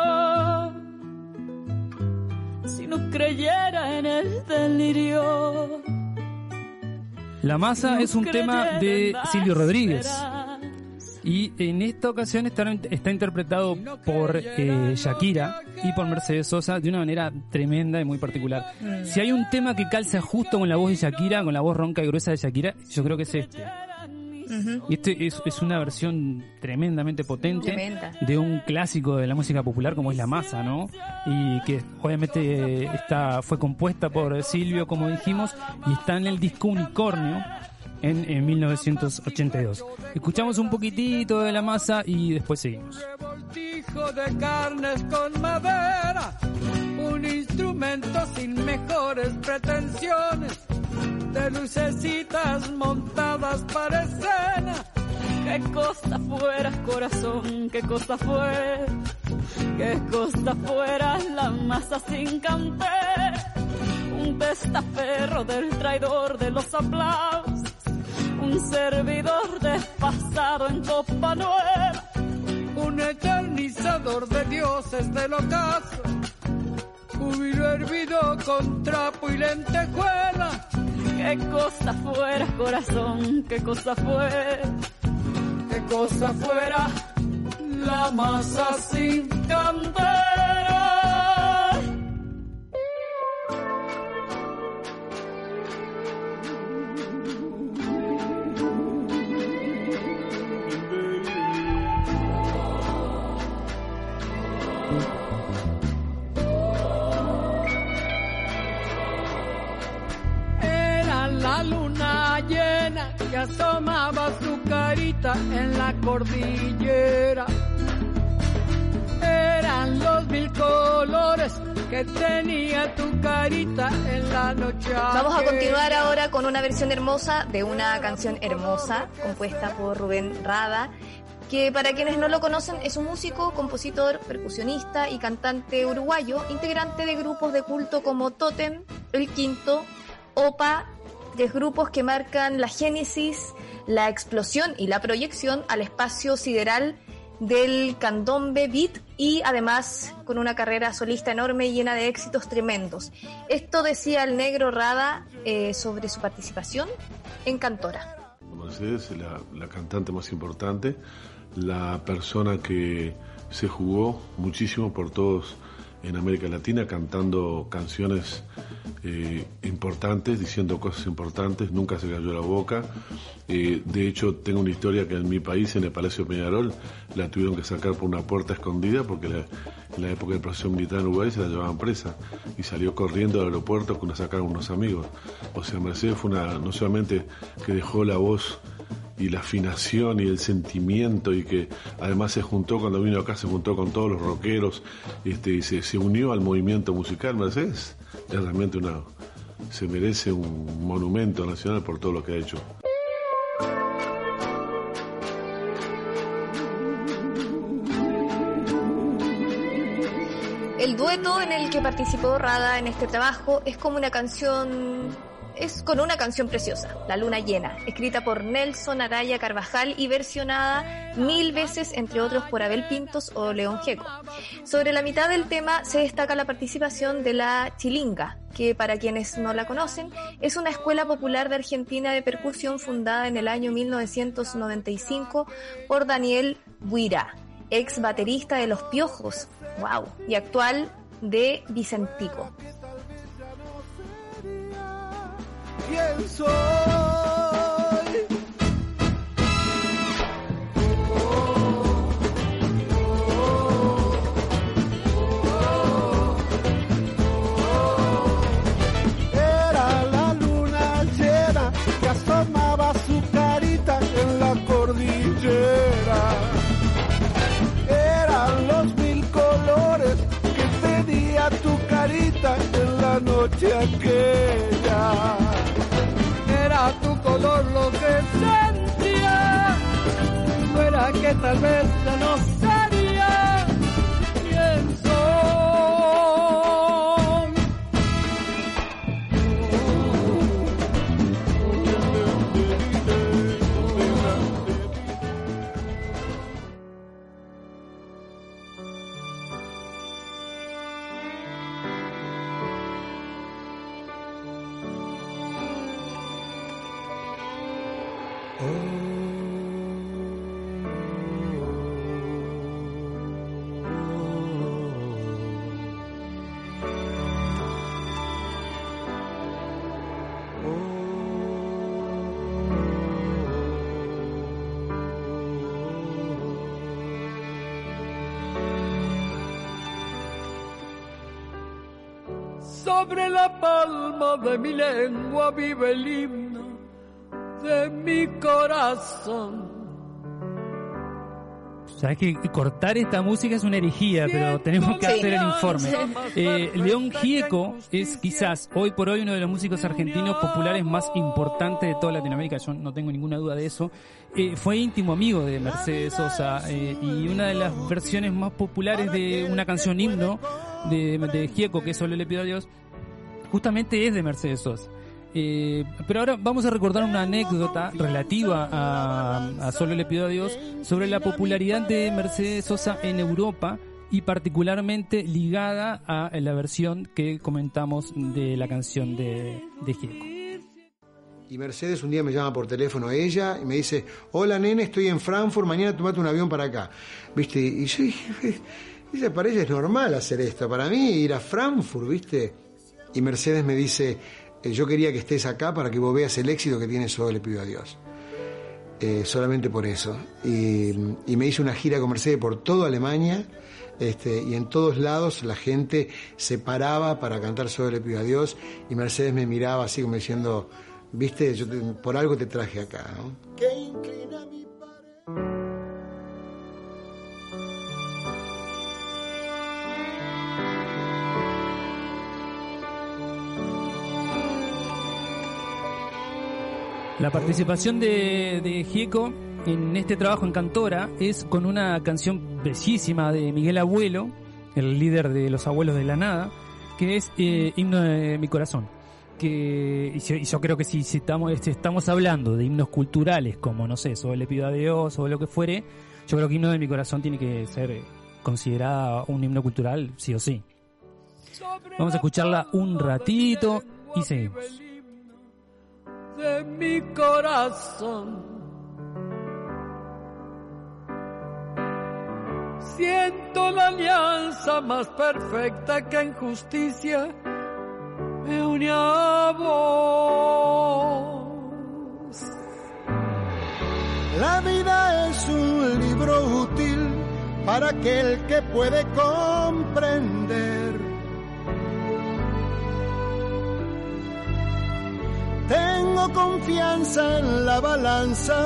si no creyera en el delirio. La masa es un tema de Silvio Rodríguez. Y en esta ocasión está, está interpretado por eh, Shakira y por Mercedes Sosa de una manera tremenda y muy particular. Mm. Si hay un tema que calza justo con la voz de Shakira, con la voz ronca y gruesa de Shakira, yo creo que es este. Y este es, una versión tremendamente potente de un clásico de la música popular como es La Masa, ¿no? Y que obviamente está, fue compuesta por Silvio, como dijimos, y está en el disco Unicornio en, en 1982. Escuchamos un poquitito de La Masa y después seguimos. de carnes con madera, un instrumento sin mejores pretensiones de lucecitas montadas para escena. Qué cosa fuera, corazón, qué cosa fue, qué cosa fuera la masa sin canter, un testaferro del traidor de los aplausos, un servidor despasado en copa nueva, un eternizador de dioses del ocaso, júbilo hervido con trapo y lentejuela Qué cosa fuera, corazón, qué cosa fue, qué cosa fuera la masa sin candela. Tu carita en la noche. Vamos a continuar ahora con una versión hermosa de una canción hermosa compuesta por Rubén Rada que para quienes no lo conocen es un músico, compositor, percusionista y cantante uruguayo, integrante de grupos de culto como Totem, El Quinto, OPA, tres grupos que marcan la génesis, la explosión y la proyección al espacio sideral del candombe beat y además con una carrera solista enorme y llena de éxitos tremendos. Esto decía el negro Rada eh, sobre su participación en Cantora. Mercedes, la, la cantante más importante, la persona que se jugó muchísimo por todos en América Latina cantando canciones eh, importantes, diciendo cosas importantes, nunca se cayó la boca. Eh, de hecho, tengo una historia que en mi país, en el Palacio Peñarol, la tuvieron que sacar por una puerta escondida porque en la época del proceso militar en Uruguay se la llevaban presa y salió corriendo al aeropuerto con la sacaron unos amigos. O sea, Mercedes fue una, no solamente que dejó la voz y la afinación y el sentimiento y que además se juntó cuando vino acá se juntó con todos los rockeros este, y se, se unió al movimiento musical Mercedes es realmente una se merece un monumento nacional por todo lo que ha hecho. El dueto en el que participó Rada en este trabajo es como una canción es con una canción preciosa, La Luna Llena, escrita por Nelson Araya Carvajal y versionada mil veces, entre otros, por Abel Pintos o León Gieco. Sobre la mitad del tema se destaca la participación de la Chilinga, que para quienes no la conocen, es una escuela popular de Argentina de percusión fundada en el año 1995 por Daniel Buira, ex baterista de Los Piojos, wow, y actual de Vicentico. 线索。Que tal vez ya no sería quien Sobre la palma de mi lengua vive el himno de mi corazón. Sabes que cortar esta música es una herejía, pero tenemos que hacer el informe. Eh, León Gieco es quizás hoy por hoy uno de los músicos argentinos populares más importantes de toda Latinoamérica, yo no tengo ninguna duda de eso. Eh, fue íntimo amigo de Mercedes Sosa eh, y una de las versiones más populares de una canción himno de, de Gieco, que solo le pido a Dios, justamente es de Mercedes Sosa. Eh, pero ahora vamos a recordar una anécdota relativa a, Solo le pido a Dios sobre la popularidad de Mercedes Sosa en Europa y particularmente ligada a la versión que comentamos de la canción de, de. Y Mercedes un día me llama por teléfono a ella y me dice, hola nene, estoy en Frankfurt, mañana tomate un avión para acá. ¿Viste? Y yo dije, para ella es normal hacer esto, para mí ir a Frankfurt, ¿viste? Y Mercedes me dice, eh, yo quería que estés acá para que vos veas el éxito que tiene Solo le pido a Dios. Eh, solamente por eso. Y, me hice una gira con Mercedes por toda Alemania. Este, y en todos lados la gente se paraba para cantar Solo le pido a Dios. Y Mercedes me miraba así como diciendo, viste, yo por algo te traje acá. ¿no? Que La participación de, de Gieco en este trabajo en Cantora es con una canción bellísima de Miguel Abuelo, el líder de los abuelos de la nada, que es eh, Himno de mi corazón. Que, y yo, creo que si, estamos, este, estamos hablando de himnos culturales, como no sé, sobre le pido a Dios o lo que fuere, yo creo que Himno de mi corazón tiene que ser considerada un himno cultural, sí o sí. Vamos a escucharla un ratito y seguimos. De mi corazón Siento la alianza más perfecta que en justicia me une a vos. La vida es un libro útil para aquel que puede comprender. Tengo confianza en la balanza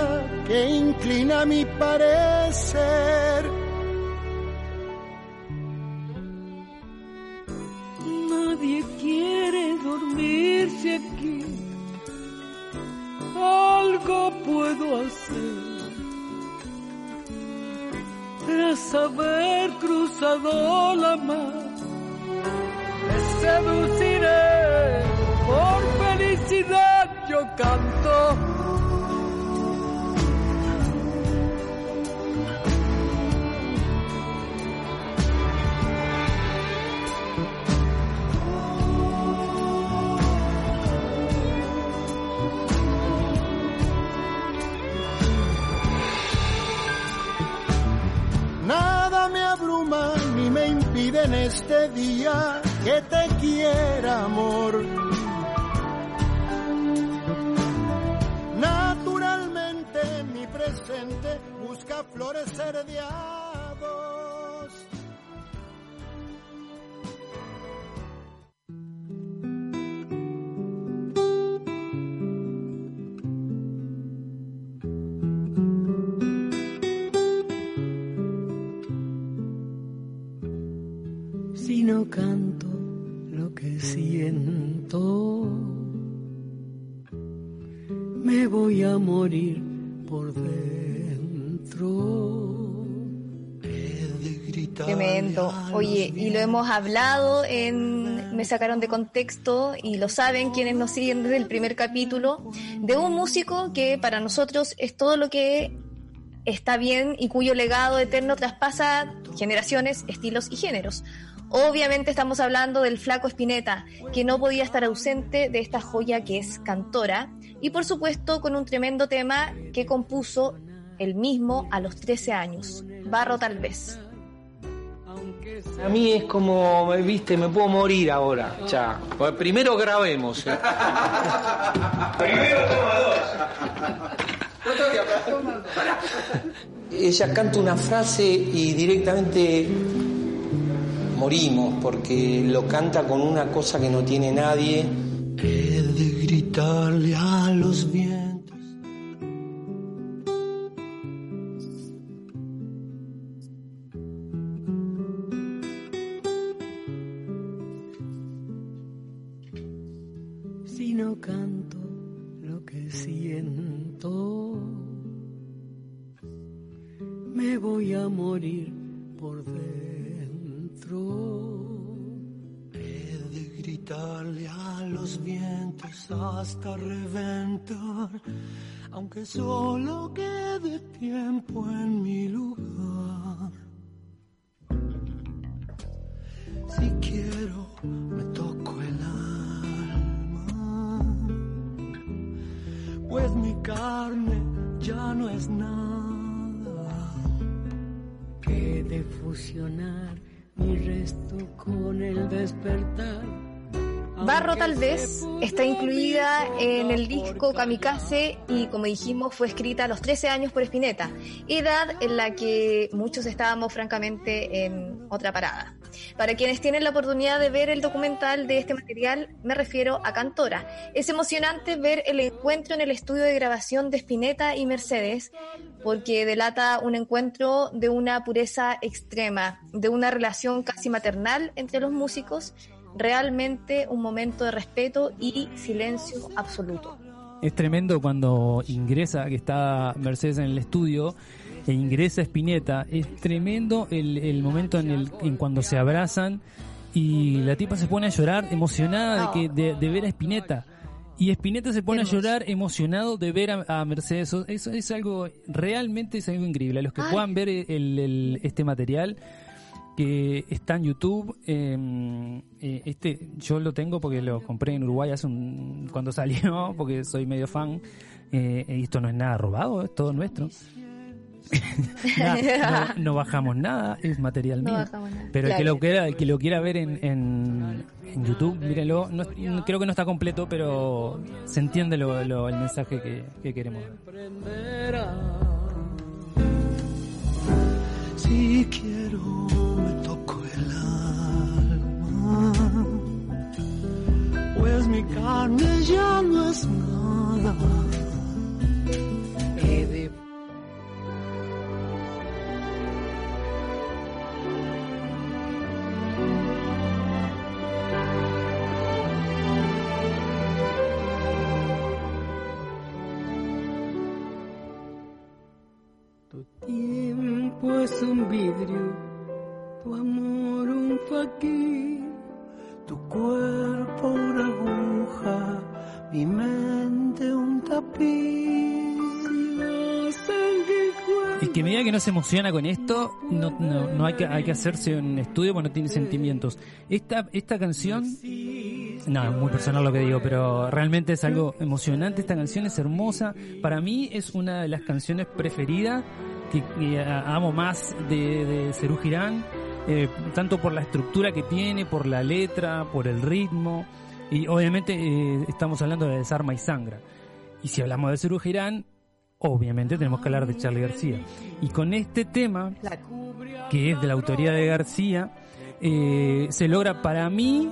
que inclina mi parecer dormirse aquí. Algo puedo hacer tras haber cruzado la mar. Me seduciré por felicidad, yo canto en este día que te quiera, amor. Florecer de hemos hablado en Me sacaron de contexto y lo saben quienes nos siguen desde el primer capítulo, de un músico que para nosotros es todo lo que está bien y cuyo legado eterno traspasa generaciones, estilos y géneros. Obviamente estamos hablando del flaco Espineta, que no podía estar ausente de esta joya que es Cantora, y por supuesto con un tremendo tema que compuso él mismo a los 13 años, Barro tal vez. A mí es como, viste, me puedo morir ahora. Ya. Primero grabemos. ¿eh? Primero toma dos. Ella canta una frase y directamente morimos porque lo canta con una cosa que no tiene nadie. He de gritarle a los vientos. Hasta reventar, aunque solo quede tiempo en mi lugar. Si quiero, me toco el alma, pues mi carne ya no es nada que de fusionar mi resto con el despertar. Barro tal vez está incluida en el disco Kamikaze y como dijimos fue escrita a los 13 años por Spinetta, edad en la que muchos estábamos francamente en otra parada. Para quienes tienen la oportunidad de ver el documental de este material, me refiero a Cantora. Es emocionante ver el encuentro en el estudio de grabación de Spinetta y Mercedes, porque delata un encuentro de una pureza extrema, de una relación casi maternal entre los músicos, realmente un momento de respeto y silencio absoluto. es tremendo cuando ingresa, que está Mercedes en el estudio, e ingresa Spinetta, es tremendo el, el momento en el en cuando se abrazan y la tipa se pone a llorar emocionada de que de, de ver a Spinetta y Spinetta se pone a llorar emocionado de ver a, Mercedes. Eso es algo, realmente es algo increíble. A los que puedan ver el, este material que está en YouTube, em, eh, este yo lo tengo porque lo compré en Uruguay hace un, cuando salió, porque soy medio fan. Eh, esto no es nada robado, es todo nuestro. no, bajamos nada, es material mío. Pero el que lo quiera, el que lo quiera ver en, en, YouTube, mírenlo. No, creo que no está completo, pero se entiende lo, el mensaje que, que queremos Si quiero me toco el alma, pues mi carne ya no es nada. Que que no se emociona con esto, no, no, no hay, que, hay que hacerse un estudio porque no tiene sentimientos. Esta, esta canción, no, es muy personal lo que digo, pero realmente es algo emocionante. Esta canción es hermosa. Para mí es una de las canciones preferidas que, amo más de, de Cerú Girán, eh, tanto por la estructura que tiene, por la letra, por el ritmo, y obviamente eh, estamos hablando de Desarma y Sangra. Y si hablamos de Cerú Girán, obviamente tenemos que hablar de Charlie García. Y con este tema, que es de la autoría de García, eh, se logra para mí,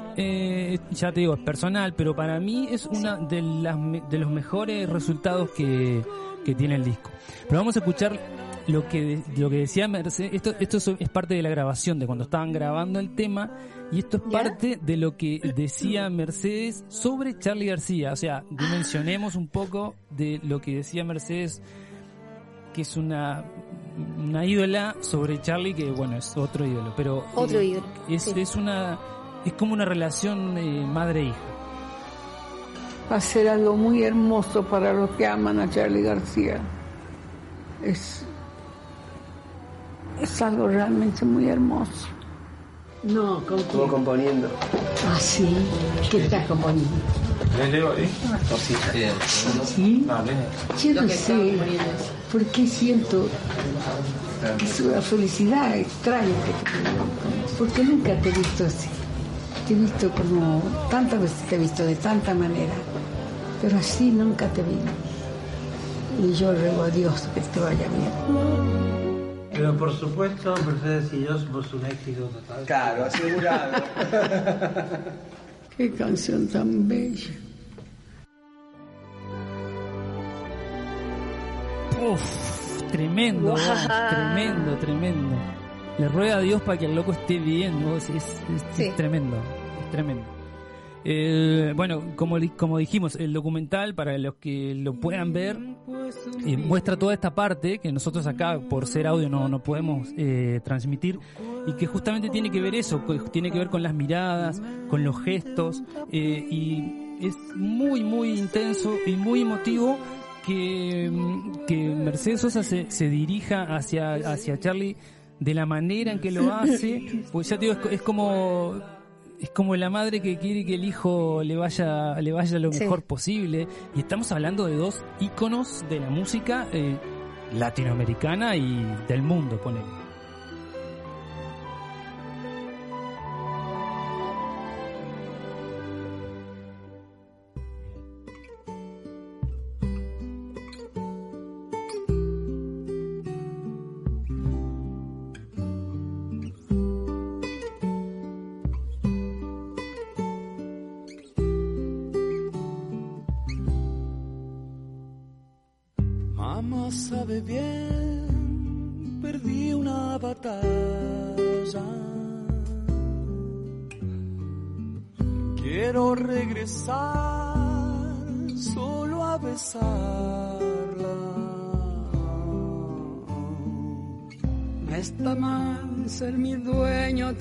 ya te digo, es personal, pero para mí es una de, de los mejores resultados que, que tiene el disco. Pero vamos a escuchar lo que lo que decía Mercedes, esto, esto es parte de la grabación, de cuando estaban grabando el tema, y esto es parte de lo que decía Mercedes sobre Charlie García. O sea, dimensionemos un poco de lo que decía Mercedes, que es una, una ídola sobre Charlie, que bueno, es otro ídolo, pero otro eh, ídolo. Es, es una es como una relación eh, madre-hija. Va a ser algo muy hermoso para los que aman a Charlie García. Es es algo realmente muy hermoso. No, Estuvo componiendo. Ah, sí. ¿Qué estás componiendo? ¿Sí? Yo no sé por qué siento que es una felicidad extraña porque nunca te he visto así. Te he visto como tantas veces te he visto de tanta manera, pero así nunca te vi. Y yo ruego a Dios que te vaya bien. Pero por supuesto, Mercedes y yo somos un éxito total. Claro, asegurado. Qué canción tan bella. Uf, tremendo, tremendo, tremendo. Le ruega a Dios para que el loco esté bien, Es, es tremendo, es tremendo. Eh, bueno, como, como dijimos, el documental, para los que lo puedan ver, eh, muestra toda esta parte que nosotros acá, por ser audio, no, no podemos eh, transmitir y que justamente tiene que ver eso, tiene que ver con las miradas, con los gestos y es muy, muy intenso y muy emotivo que, que Mercedes Sosa se, se dirija hacia, hacia Charlie de la manera en que lo hace, pues ya te digo, es como es como la madre que quiere que el hijo le vaya le vaya lo mejor posible. Y estamos hablando de dos íconos de la música eh, latinoamericana y del mundo ponemos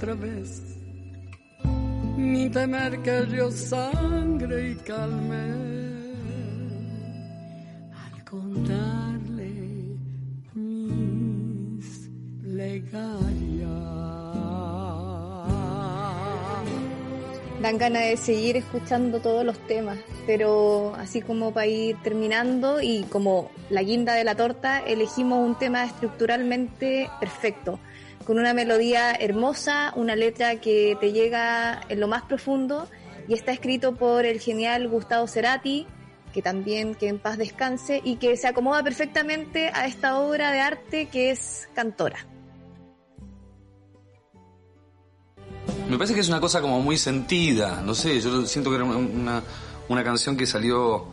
otra vez, ni temer que yo sangre y calme. Al contarle mis plegarias. dan ganas de seguir escuchando todos los temas, pero así como para ir terminando y como la guinda de la torta, elegimos un tema estructuralmente perfecto, con una melodía hermosa, una letra que te llega en lo más profundo y está escrito por el genial Gustavo Cerati, que también que en paz descanse y que se acomoda perfectamente a esta obra de arte que es Cantora. Me parece que es una cosa como muy sentida, no sé, yo siento que era una, una canción que salió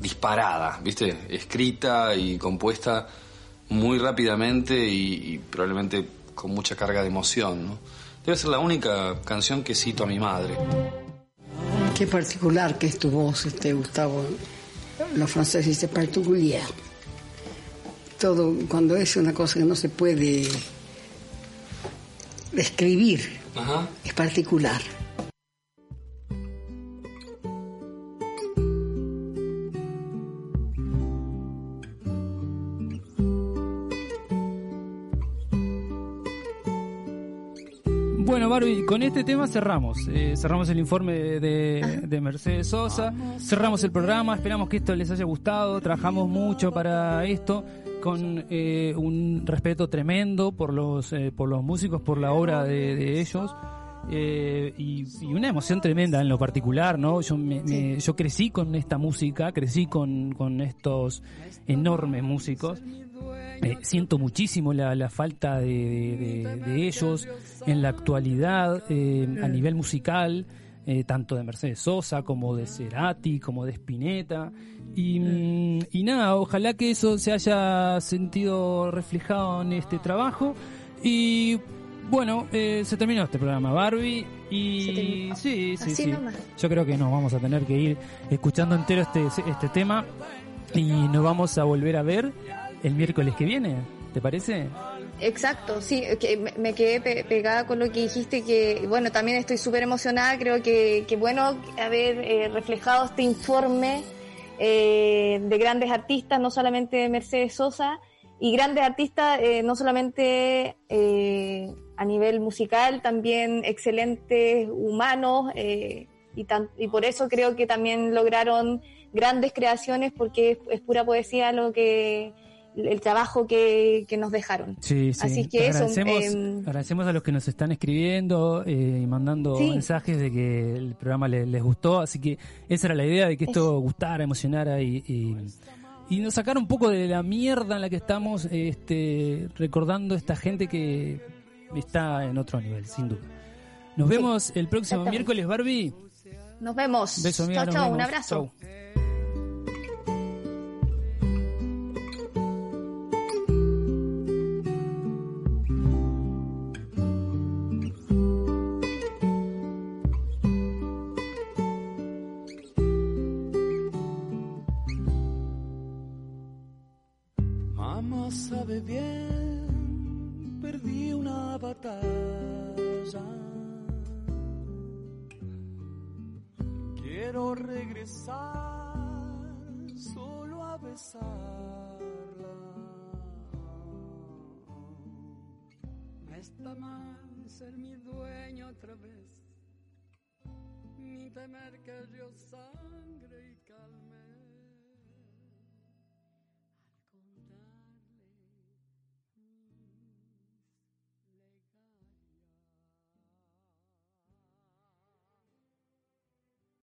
disparada, ¿viste? Escrita y compuesta muy rápidamente y, probablemente con mucha carga de emoción, ¿no? Debe ser la única canción que cito a mi madre. Qué particular que es tu voz, este Gustavo. Los franceses dicen particular. Todo, cuando es una cosa que no se puede describir, es particular. Barbie, con este tema cerramos. Eh, cerramos el informe de, de, Mercedes Sosa, cerramos el programa, esperamos que esto les haya gustado, trabajamos mucho para esto con eh, un respeto tremendo por los, eh, por los músicos, por la obra de, ellos. Eh, y, una emoción tremenda en lo particular, ¿no? Yo, me, yo crecí con esta música, crecí con, con estos enormes músicos. Siento muchísimo la, la falta de, de, ellos en la actualidad a nivel musical. tanto de Mercedes Sosa como de Cerati, como de Spinetta. Y, y, nada, ojalá que eso se haya sentido reflejado en este trabajo. Y bueno, eh, se terminó este programa Barbie. Y sí, sí, sí. Yo creo que nos vamos a tener que ir escuchando entero este, este tema. Y nos vamos a volver a ver el miércoles que viene. ¿Te parece? Exacto, sí, que me quedé pegada con lo que dijiste, que bueno, también estoy súper emocionada, creo que, que bueno haber eh, reflejado este informe eh, de grandes artistas, no solamente Mercedes Sosa, y grandes artistas eh, no solamente eh, a nivel musical, también excelentes humanos, y, y por eso creo que también lograron grandes creaciones, porque es pura poesía lo que el trabajo que, nos dejaron. Sí, sí. Así que agradecemos, eso. Eh, agradecemos a los que nos están escribiendo eh, y mandando mensajes de que el programa les, gustó. Así que esa era la idea de que esto gustara, emocionara y, y, nos sacara un poco de la mierda en la que estamos este, recordando esta gente que está en otro nivel, sin duda. Nos vemos el próximo miércoles, Barbie. Nos vemos. Beso, chao, chao, un abrazo. bien, Está mal ser mi dueño otra vez, ni temer que yo salga.